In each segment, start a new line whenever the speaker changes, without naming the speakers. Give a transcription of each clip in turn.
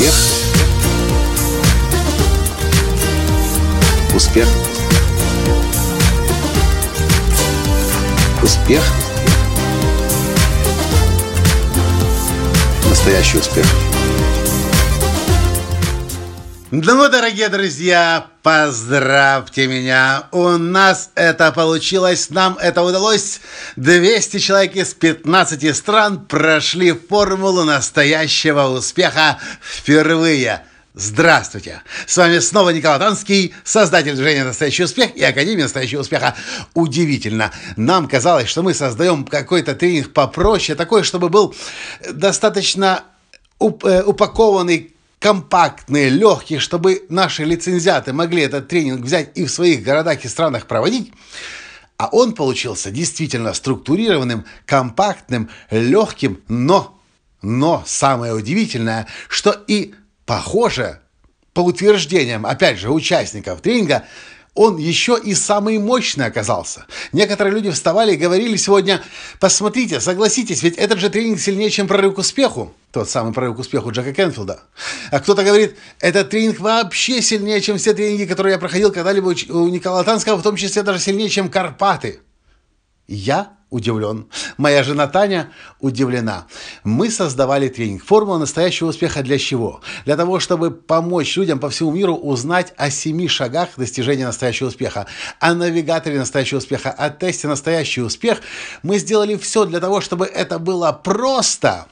Успех. Успех. Успех. Настоящий успех.
Ну, дорогие друзья, поздравьте меня. У нас это получилось, нам это удалось. 200 человек из 15 стран прошли формулу настоящего успеха впервые. Здравствуйте! С вами снова Николай Танский, создатель движения «Настоящий успех» и Академии «Настоящего успеха». Удивительно. Нам казалось, что мы создаем какой-то тренинг попроще, такой, чтобы был достаточно э, упакованный компактные, легкие, чтобы наши лицензиаты могли этот тренинг взять и в своих городах и странах проводить, а он получился действительно структурированным, компактным, легким, но, но самое удивительное, что и похоже, по утверждениям, опять же, участников тренинга, он еще и самый мощный оказался. Некоторые люди вставали и говорили сегодня, посмотрите, согласитесь, ведь этот же тренинг сильнее, чем прорыв к успеху. Тот самый прорыв к успеху Джека Кенфилда. А кто-то говорит, этот тренинг вообще сильнее, чем все тренинги, которые я проходил когда-либо у Николая Танского, в том числе даже сильнее, чем Карпаты. Я удивлен. Моя жена Таня удивлена. Мы создавали тренинг. Формула настоящего успеха для чего? Для того, чтобы помочь людям по всему миру узнать о семи шагах достижения настоящего успеха, о навигаторе настоящего успеха, о тесте настоящий успех. Мы сделали все для того, чтобы это было просто.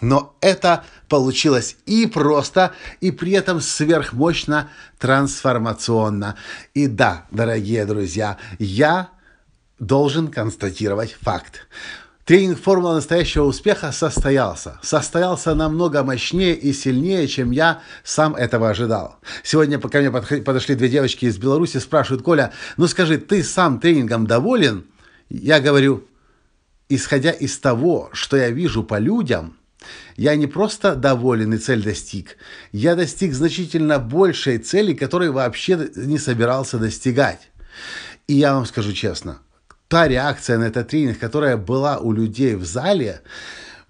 Но это получилось и просто, и при этом сверхмощно трансформационно. И да, дорогие друзья, я должен констатировать факт. Тренинг «Формула настоящего успеха» состоялся. Состоялся намного мощнее и сильнее, чем я сам этого ожидал. Сегодня ко мне подошли две девочки из Беларуси, спрашивают, Коля, ну скажи, ты сам тренингом доволен? Я говорю, исходя из того, что я вижу по людям, я не просто доволен и цель достиг, я достиг значительно большей цели, которой вообще не собирался достигать. И я вам скажу честно, та реакция на этот тренинг, которая была у людей в зале,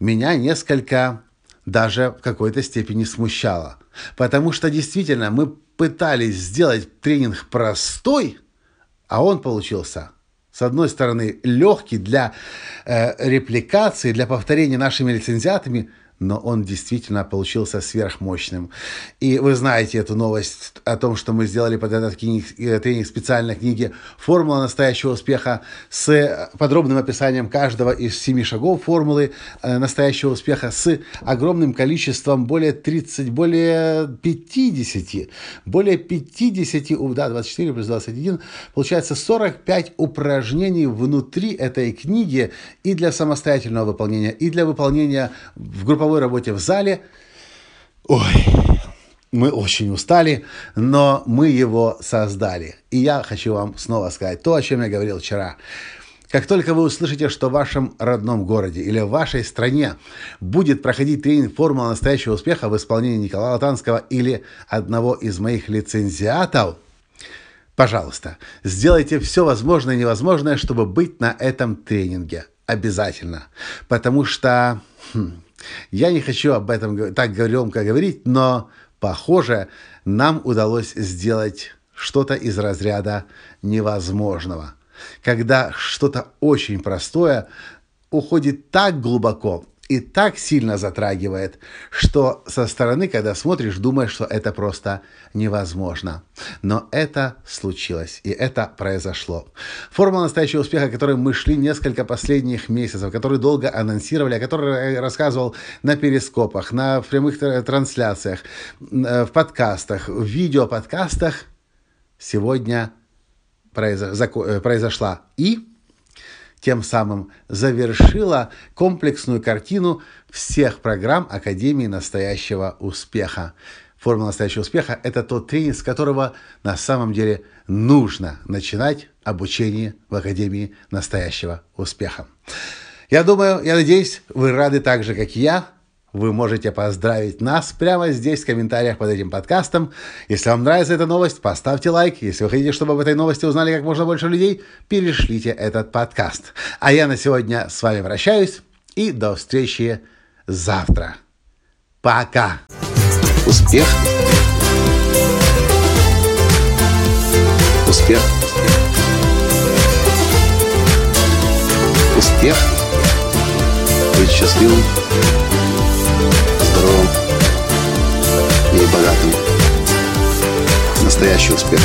меня несколько даже в какой-то степени смущала. Потому что действительно мы пытались сделать тренинг простой, а он получился с одной стороны, легкий для э, репликации, для повторения нашими лицензиатами, но он действительно получился сверхмощным. И вы знаете эту новость о том, что мы сделали под этот э, тренинг специальной книги «Формула настоящего успеха» с подробным описанием каждого из семи шагов формулы э, настоящего успеха с огромным количеством, более 30, более 50, более 50, да, 24 плюс 21, получается 45 упражнений внутри этой книги и для самостоятельного выполнения, и для выполнения в групповом групповой работе в зале. Ой, мы очень устали, но мы его создали. И я хочу вам снова сказать то, о чем я говорил вчера. Как только вы услышите, что в вашем родном городе или в вашей стране будет проходить тренинг «Формула настоящего успеха» в исполнении Николая Латанского или одного из моих лицензиатов, пожалуйста, сделайте все возможное и невозможное, чтобы быть на этом тренинге. Обязательно. Потому что... Хм, я не хочу об этом так громко говорить, но, похоже, нам удалось сделать что-то из разряда невозможного. Когда что-то очень простое уходит так глубоко, и так сильно затрагивает, что со стороны, когда смотришь, думаешь, что это просто невозможно. Но это случилось, и это произошло. Формула настоящего успеха, которой мы шли несколько последних месяцев, который долго анонсировали, о которой я рассказывал на перископах, на прямых трансляциях, э, в подкастах, в видеоподкастах, сегодня э, произошла. И тем самым завершила комплексную картину всех программ Академии настоящего успеха. Формула настоящего успеха – это тот тренинг, с которого на самом деле нужно начинать обучение в Академии настоящего успеха. Я думаю, я надеюсь, вы рады так же, как и я, вы можете поздравить нас прямо здесь в комментариях под этим подкастом. Если вам нравится эта новость, поставьте лайк. Если вы хотите, чтобы об этой новости узнали как можно больше людей, перешлите этот подкаст. А я на сегодня с вами прощаюсь и до встречи завтра. Пока! Успех. Успех. Успех. Быть счастливым, здоровым и богатым. Настоящий успех.